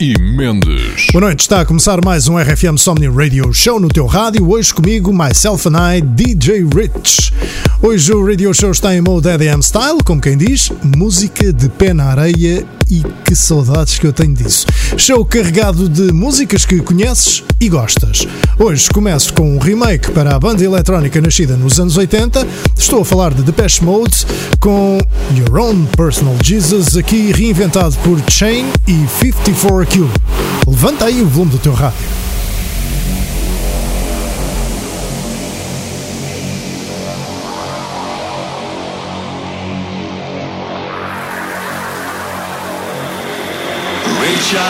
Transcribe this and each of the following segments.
e Mendes. Boa noite, está a começar mais um RFM Somni Radio Show no teu rádio. Hoje comigo, myself and I, DJ Rich. Hoje o Radio Show está em mode EDM Style, como quem diz, música de pé na areia e que saudades que eu tenho disso. Show carregado de músicas que conheces e gostas. Hoje começo com um remake para a banda eletrónica nascida nos anos 80. Estou a falar de Depeche Mode com Your Own Personal Jesus, aqui reinventado por Chain e 54Q. Levanta aí o volume do teu rádio.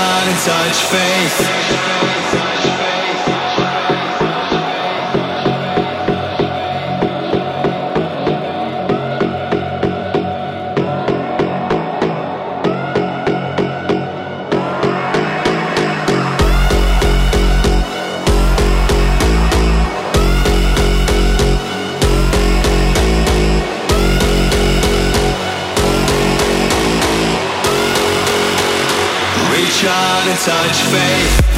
Out and touch faith. Touch faith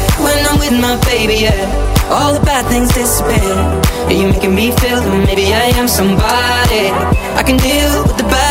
my baby, yeah. All the bad things disappear. You're making me feel that maybe I am somebody. I can deal with the bad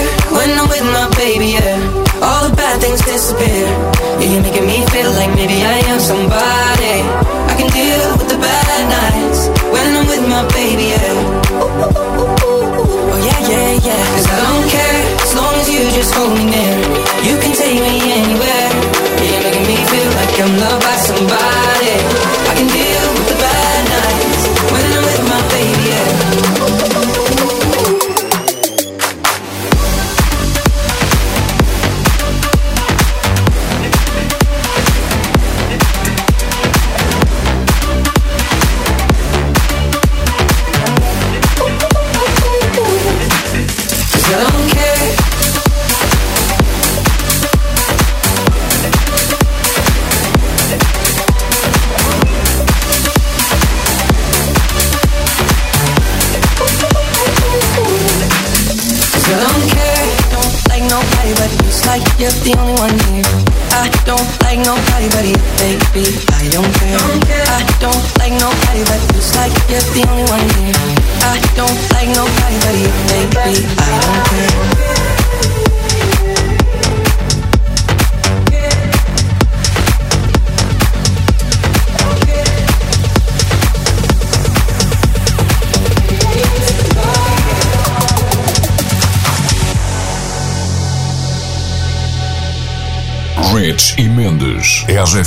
when I'm with my baby, yeah. All the bad things disappear. Yeah, you're making me feel like maybe I am somebody. I can deal with the bad nights when I'm with my baby, yeah. Oh, yeah, yeah, yeah. Cause I don't care as long as you just hold me near. You can take me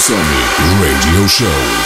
Insomni Radio Show.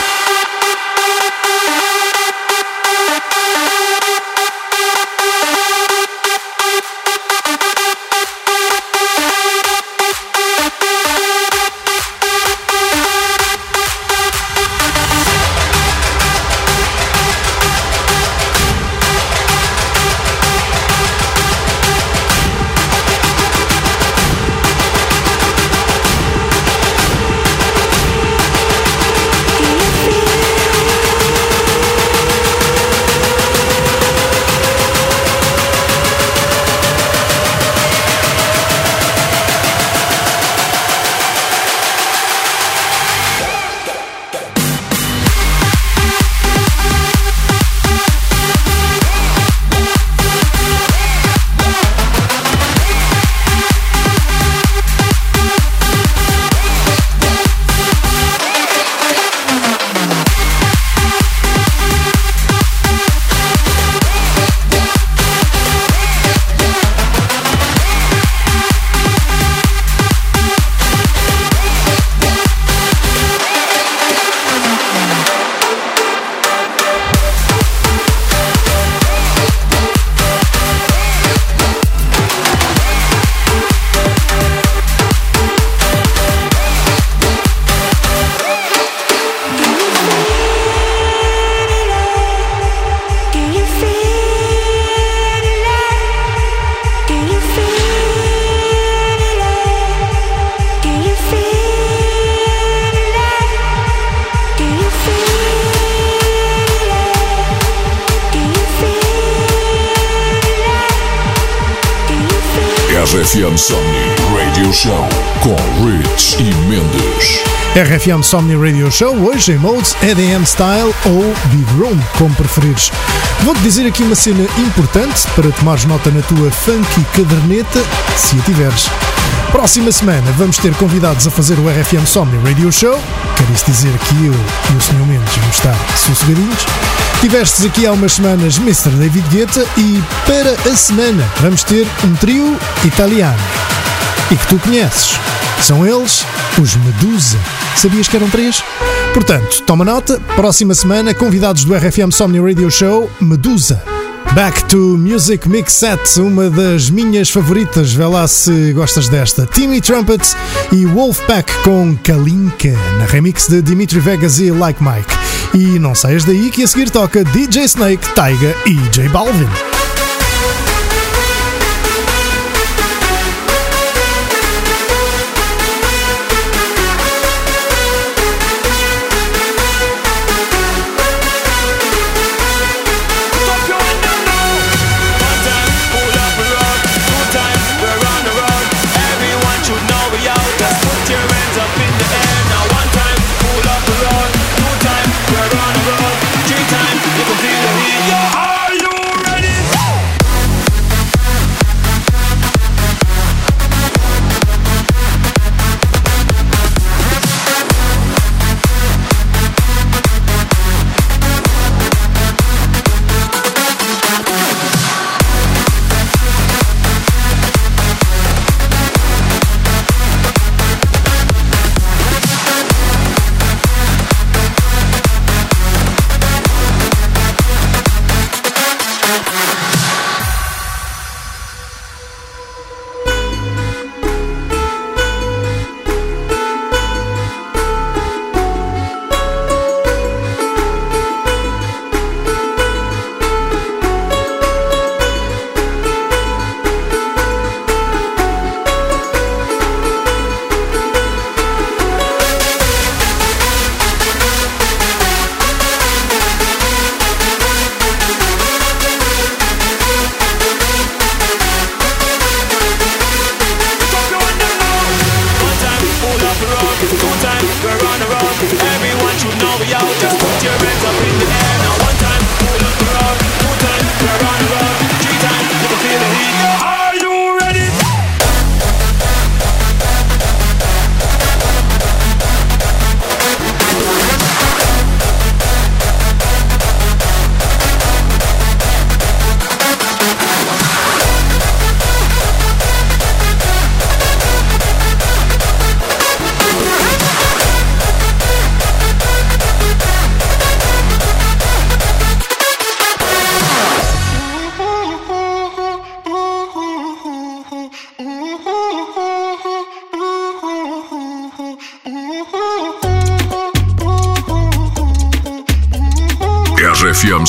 RFM Somni Radio Show hoje em modes EDM Style ou Big Room, como preferires. Vou-te dizer aqui uma cena importante para tomares nota na tua funky caderneta, se a tiveres. Próxima semana vamos ter convidados a fazer o RFM Somni Radio Show. Quer isso dizer que eu e o Sr. Mendes vamos estar sossegadinhos. Tivestes aqui há umas semanas Mr. David Guetta e para a semana vamos ter um trio italiano e que tu conheces. São eles os Medusa. Sabias que eram três? Portanto, toma nota, próxima semana, convidados do RFM Somni Radio Show, Medusa. Back to Music Mix Set, uma das minhas favoritas, vê lá se gostas desta. Timmy Trumpets e Wolfpack com Kalinka, na remix de Dimitri Vegas e Like Mike. E não saias daí que a seguir toca DJ Snake, Taiga e J Balvin.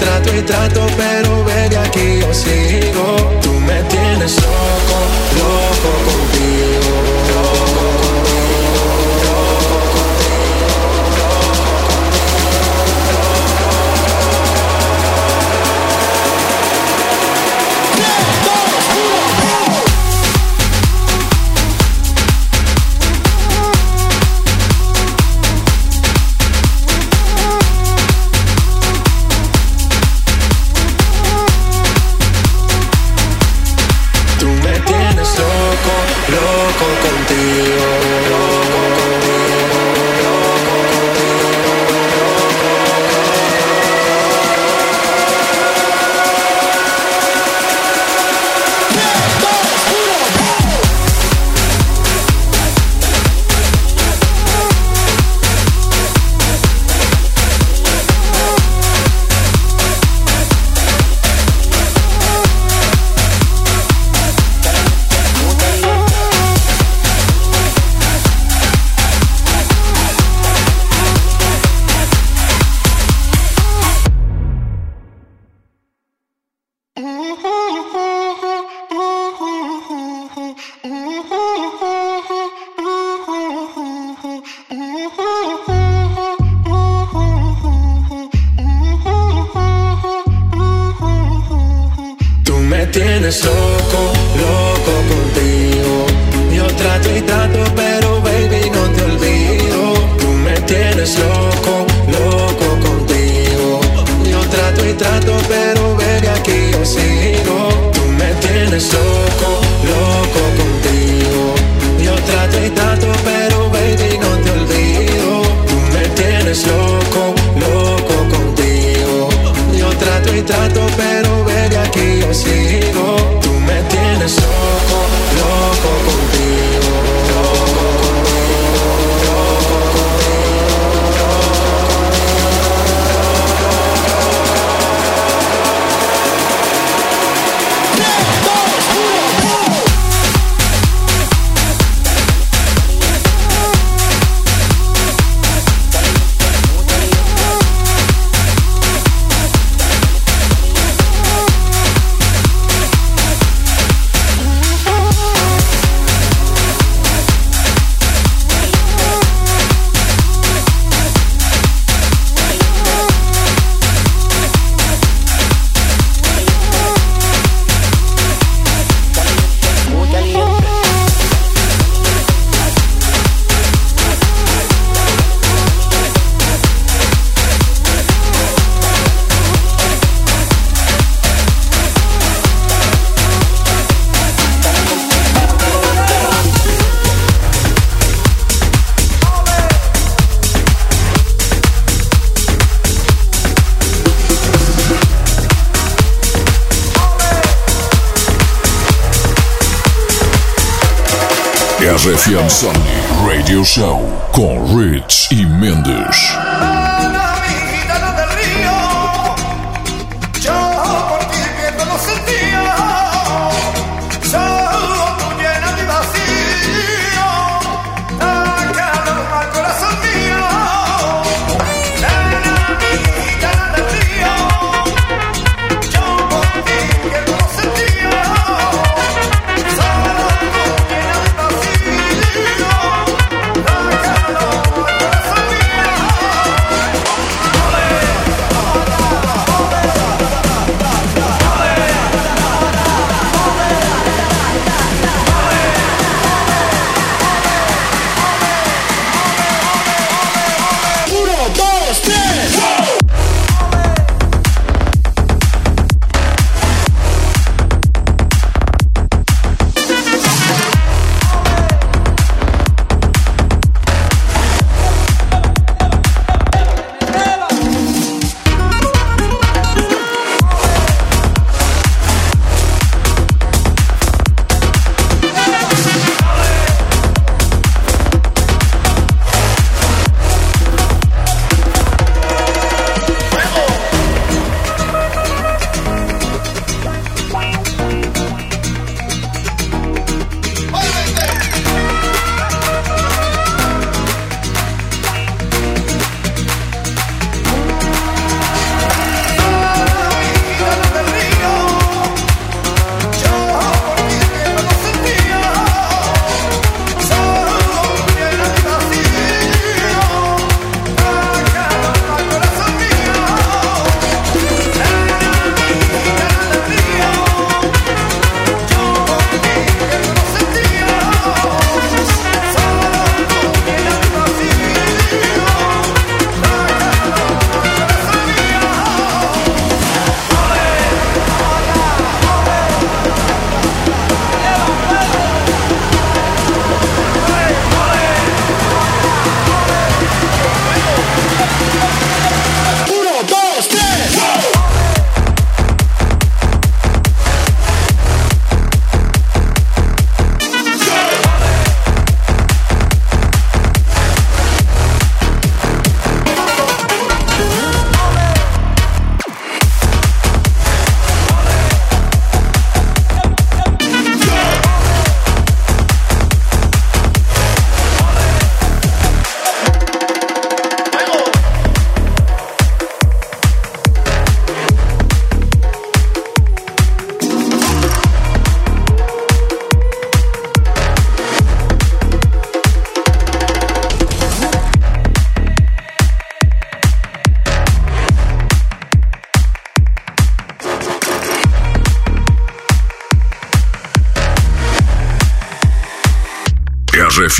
trato y trato, pero baby aquí yo sigo. Tú me tienes loco, loco contigo. sigo, tú me tienes solo. Am Sony Radio Show com Rich e Mendes.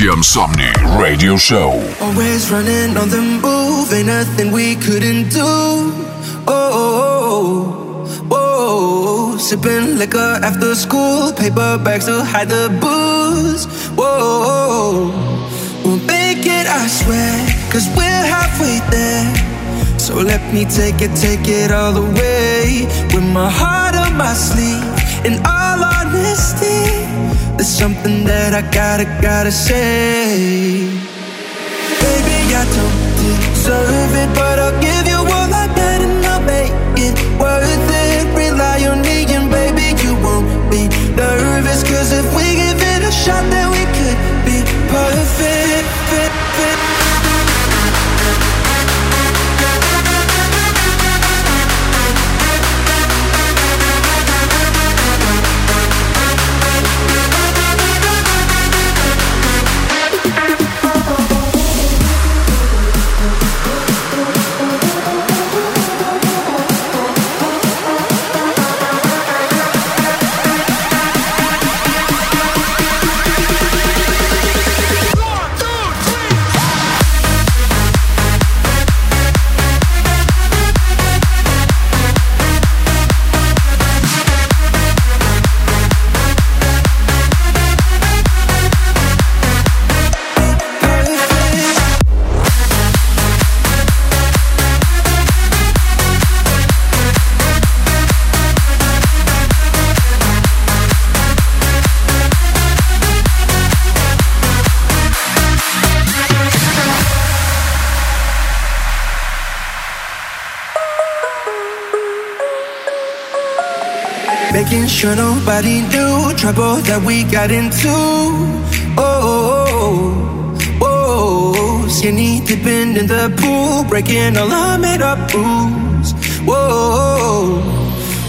RFM Somni Radio Show. Always running on the move, ain't nothing we couldn't do. Oh, oh, oh, oh, oh. sipping liquor after school, paper bags to hide the booze. Whoa, we'll make it, I swear, cause we're halfway there. So let me take it, take it all the way. With my heart on my sleeve, in all honesty, there's something that I gotta, gotta say. Baby, I don't deserve it, but I'll give you trouble that we got into. Oh, oh, oh, oh. oh. skinny dipping in the pool, breaking all our made up rules. Whoa,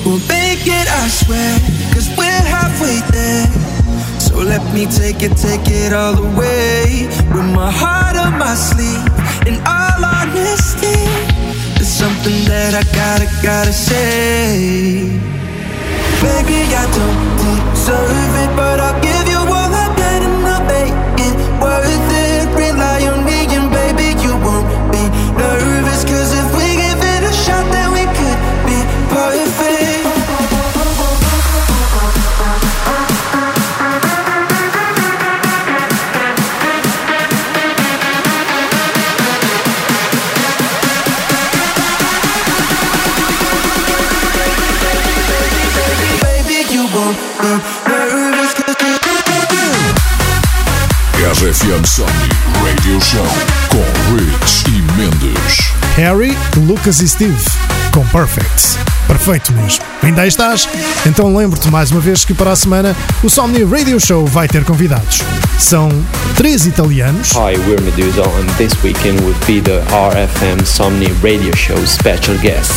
we'll make it, I swear, cause we're halfway there. So let me take it, take it all the way. With my heart on my sleeve, in all honesty, there's something that I gotta, gotta say. Lucas e Steve, com Perfect. Perfeito mesmo. Ainda aí estás? Então lembro-te mais uma vez que para a semana o Somni Radio Show vai ter convidados. São três italianos, Hi, we're Medusa, and this weekend will be the RFM Somni Radio Show special guest.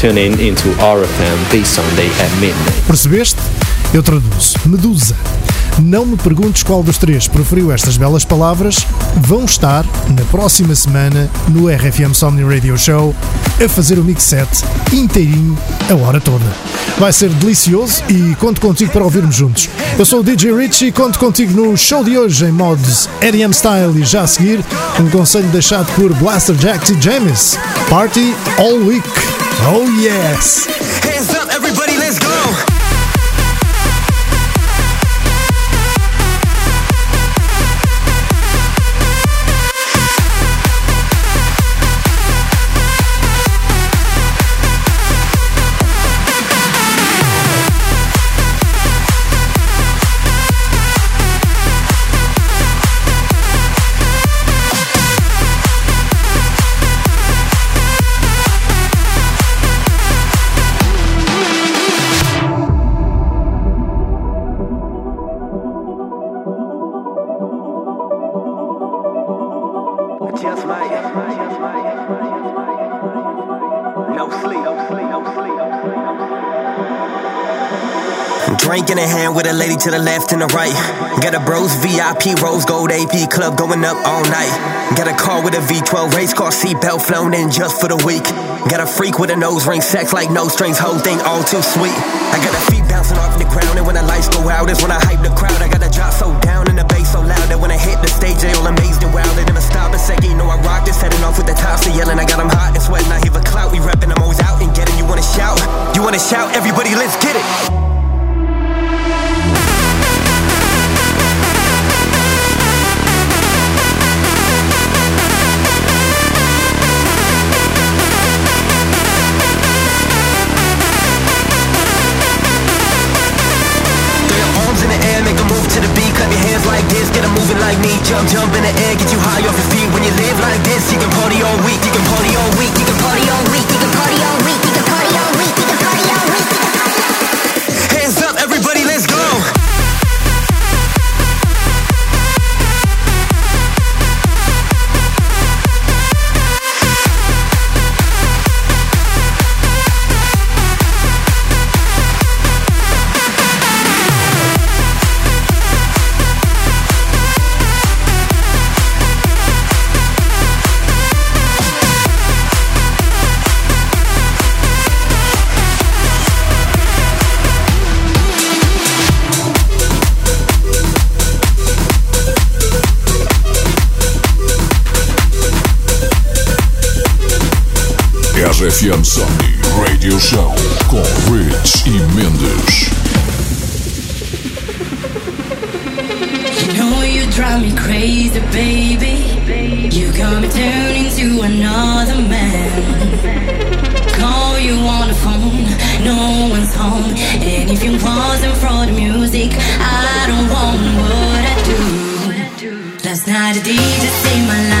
Tune in into RFM this Sunday at midnight. percebeste? Eu traduzo. Medusa. Não me perguntes qual dos três preferiu estas belas palavras, vão estar na próxima semana no RFM Somni Radio Show a fazer o mix set inteirinho a hora toda. Vai ser delicioso e conto contigo para ouvirmos juntos. Eu sou o DJ Rich e conto contigo no show de hoje em modos EDM Style e já a seguir um conselho deixado por Blaster Jacks e James. Party all week. Oh yes! Hands up, everybody, let's go. Drink in hand with a lady to the left and the right. Got a bros VIP rose gold AP club going up all night. Got a car with a V12 race car seatbelt flown in just for the week. Got a freak with a nose ring, sex like no strings, whole thing all too sweet. I got a feet bouncing off the ground, and when the lights go out, is when I hype the crowd. I got a drop so down and the bass so loud that when I hit the stage, they all amazed and wild. They never stop a second, you know I rock this, heading off with the tops, they yelling. I got them hot and sweating, I hear a clout, we repping, I'm always out and getting. You wanna shout? You wanna shout? Everybody, let's get it. This, get 'em moving like me. Jump, jump in the air, get you high off your feet. When you live like this, you can party all week. You can party all week. You can party all week. You can party all week. RFM Somni Radio Show com Rich e Mendes. You know you drive me crazy, baby. You got me turning to another man. Call you on the phone, no one's home. And if it wasn't for the music, I don't want what I do. Last night the DJ saved my life.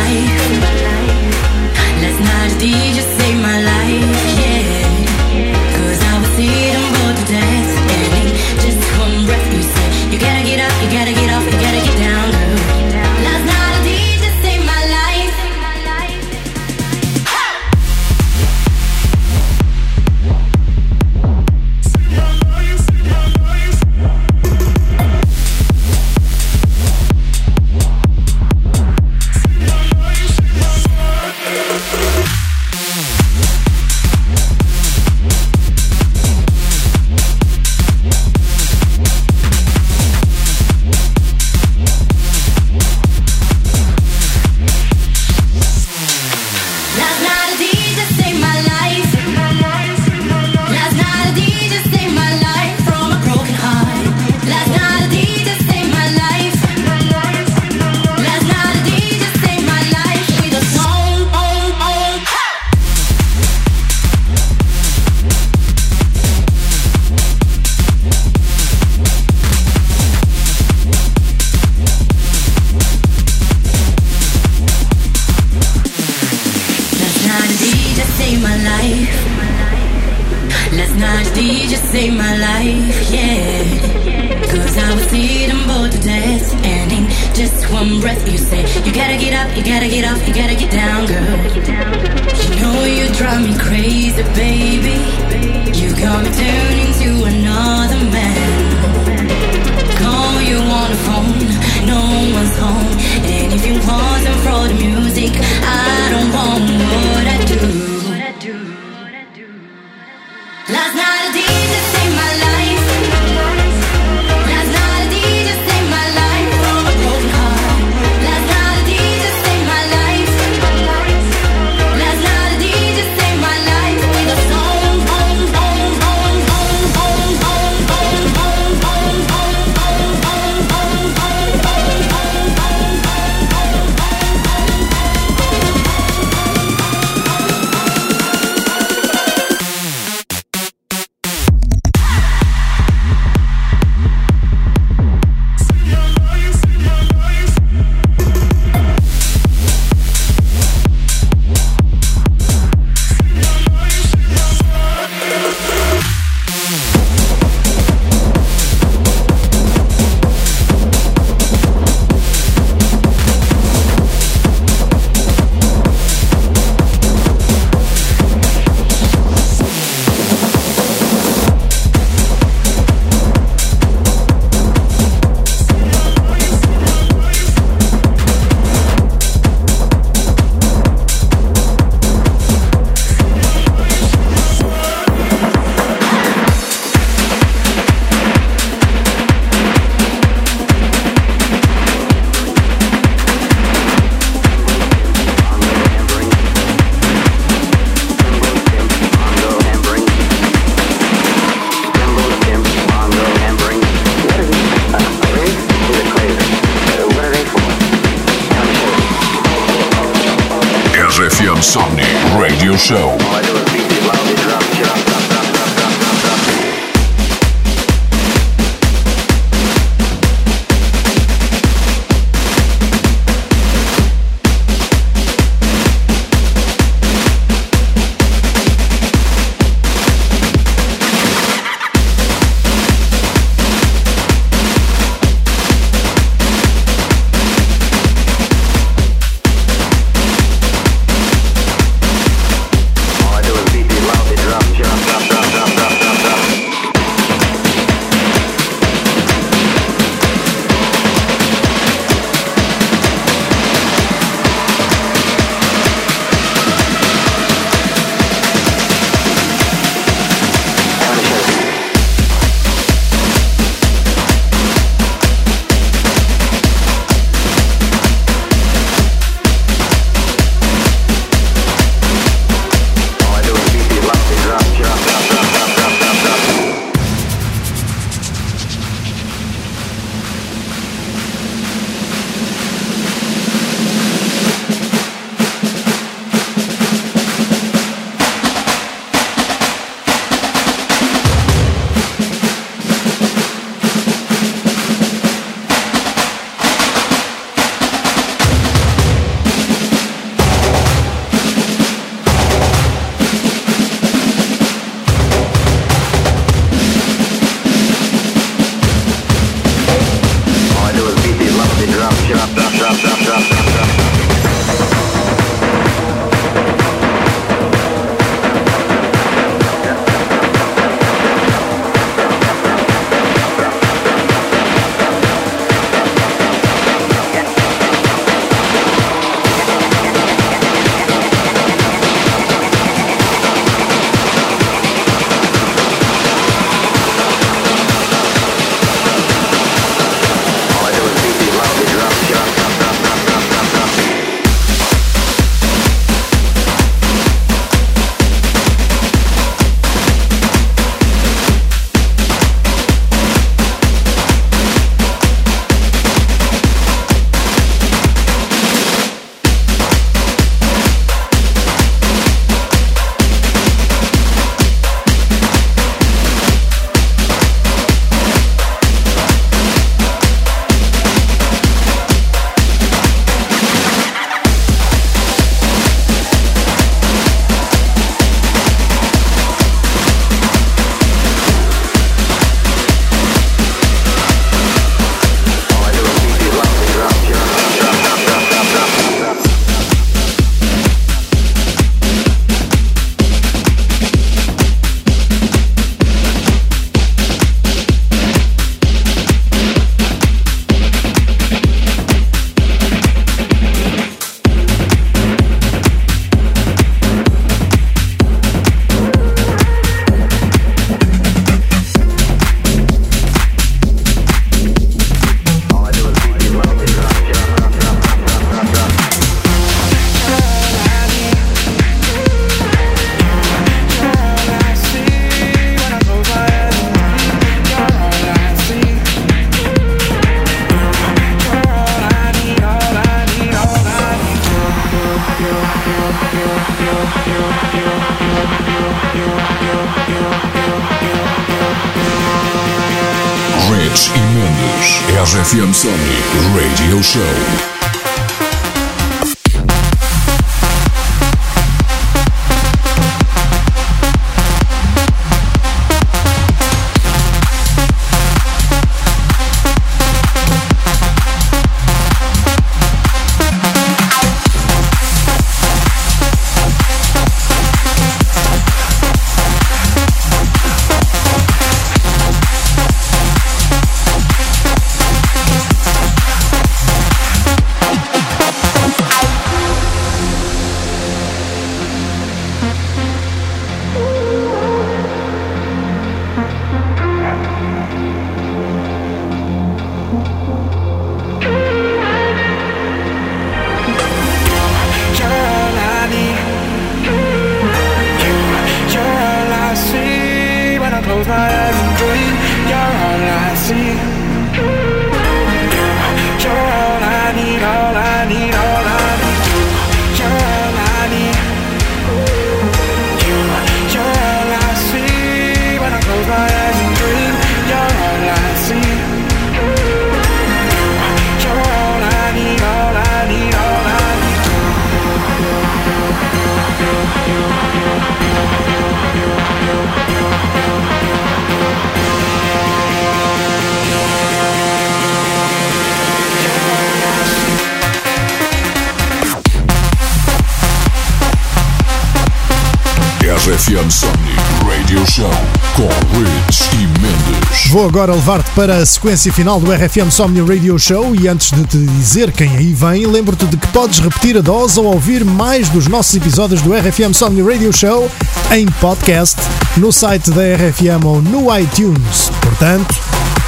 RFM Somni Radio Show com Rich e Mendes. Vou agora levar-te para a sequência final do RFM Somni Radio Show e antes de te dizer quem aí vem, lembro-te de que podes repetir a dose ou ouvir mais dos nossos episódios do RFM Somni Radio Show em podcast no site da RFM ou no iTunes. Portanto,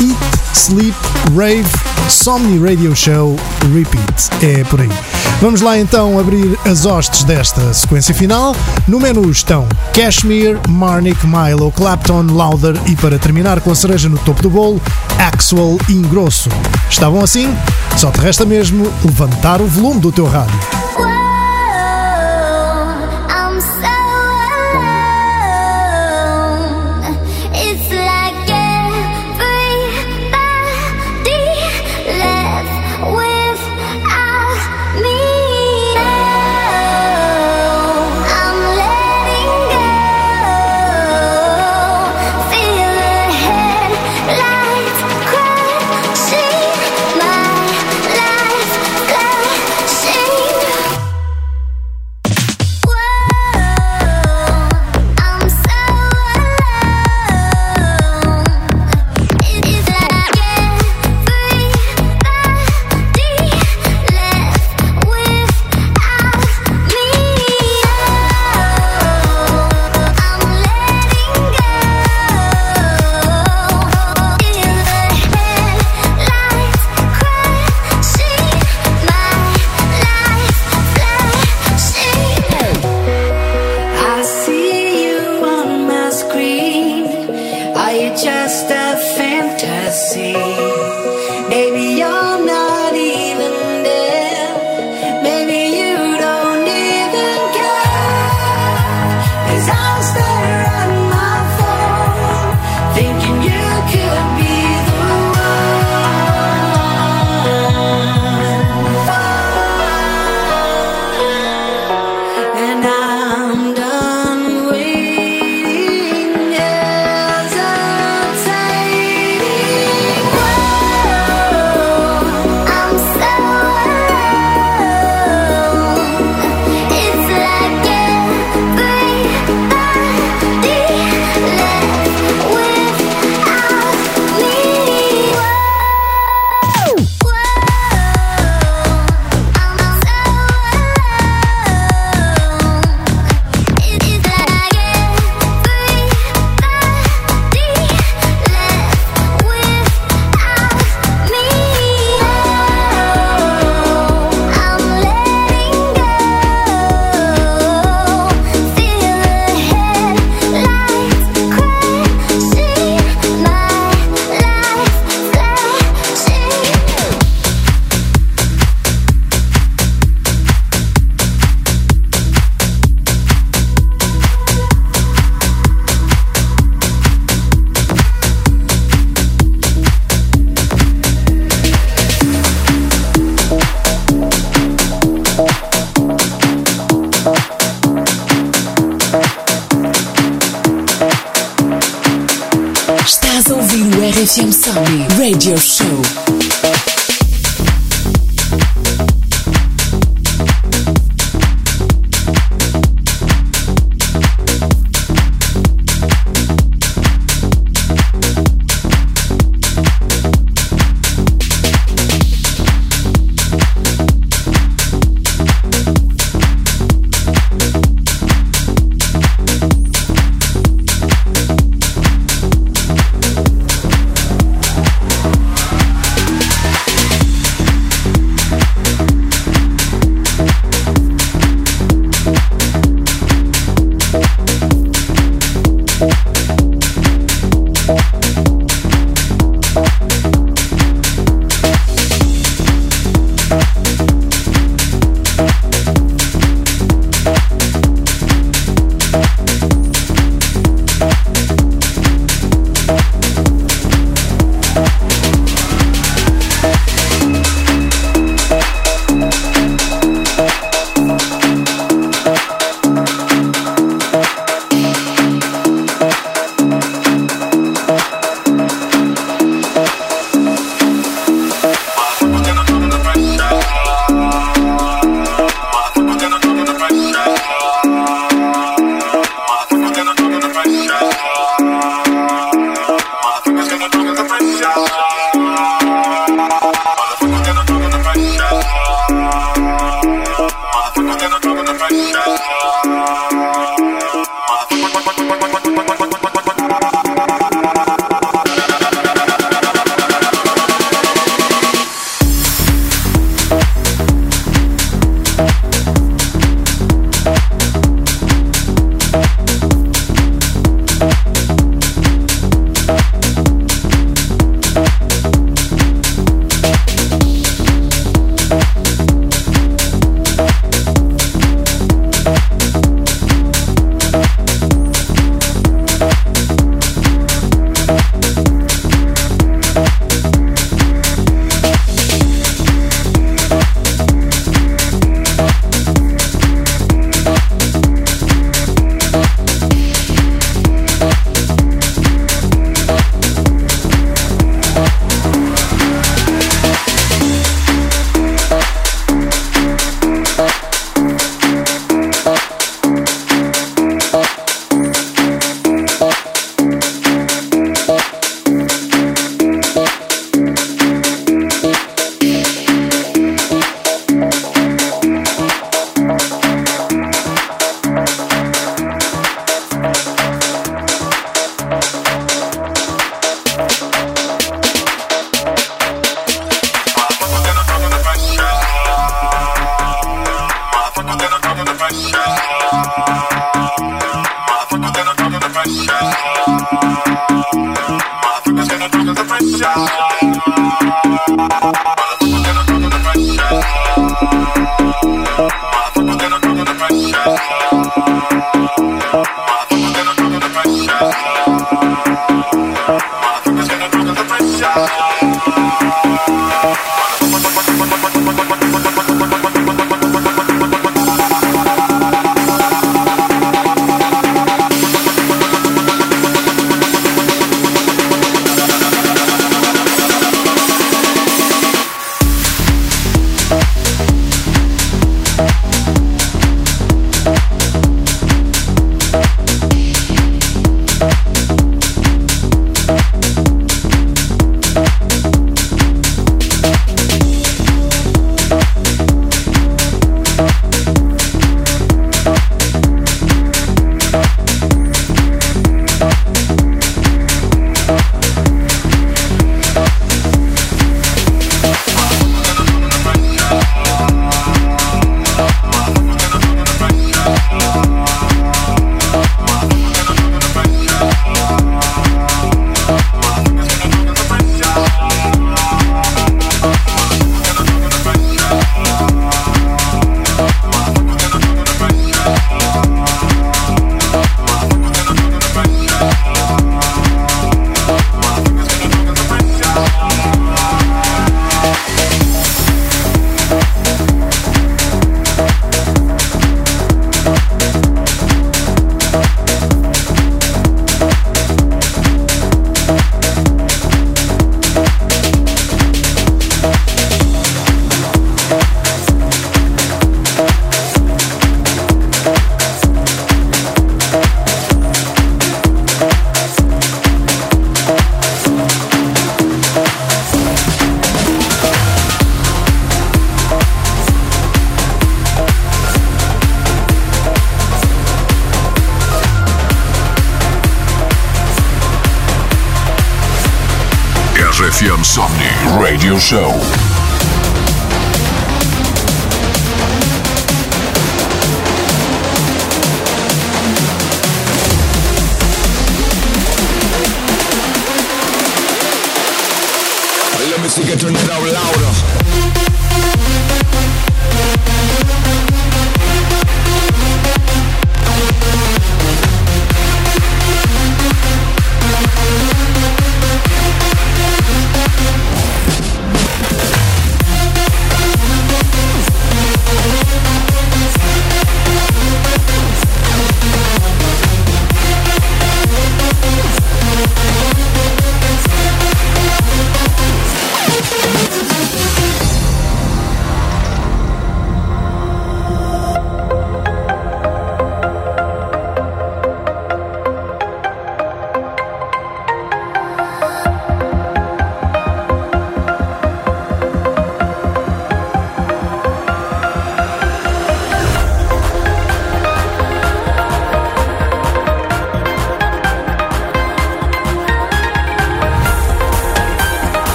Eat, Sleep, Rave, Somni Radio Show, Repeat. É por aí. Vamos lá então abrir as hostes desta sequência final. No menu estão Cashmere, Marnik, Milo, Clapton, Louder e para terminar com a cereja no topo do bolo, Axwell Ingrosso. Estavam assim? Só te resta mesmo levantar o volume do teu rádio. RFM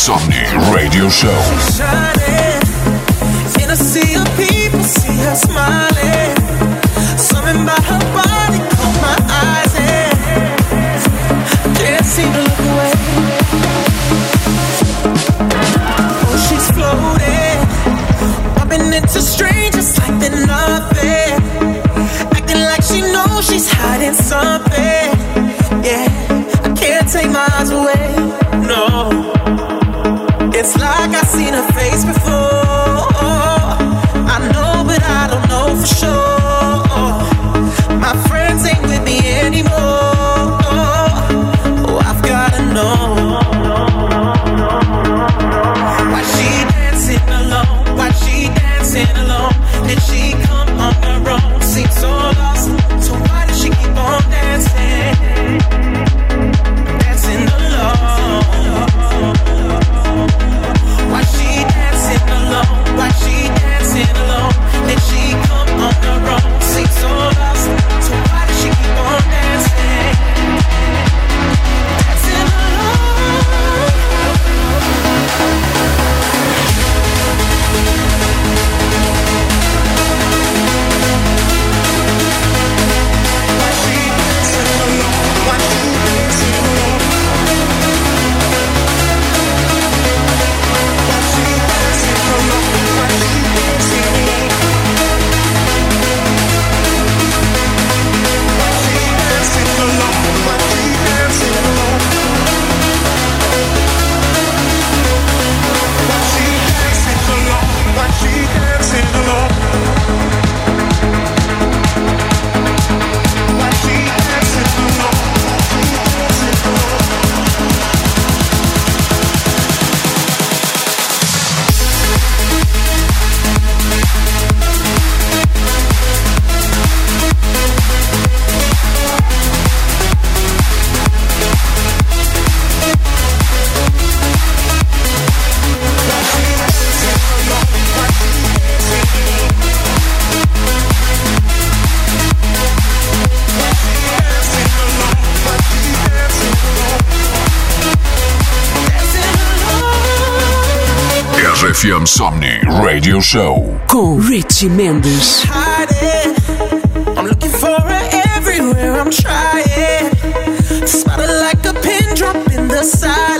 Insomni Radio Show. FM Somni Radio Show com Richie Mendes. I'm looking for her everywhere, I'm trying. Spotted like a pin drop in the silence.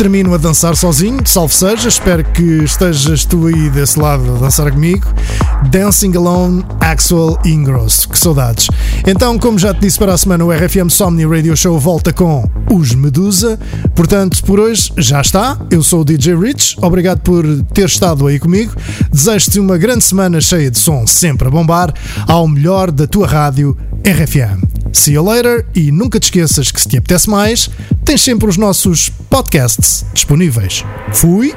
Termino a dançar sozinho, salve seja, espero que estejas tu aí desse lado a dançar comigo. Dancing Alone, Axel Ingrosso, que saudades. Então, como já te disse para a semana, o RFM Somni Radio Show volta com os Medusa. Portanto, por hoje já está. Eu sou o DJ Rich, obrigado por ter estado aí comigo. Desejo-te uma grande semana cheia de som, sempre a bombar, ao melhor da tua rádio RFM. See you later e nunca te esqueças que se te apetece mais, tens sempre os nossos podcasts disponíveis. Fui!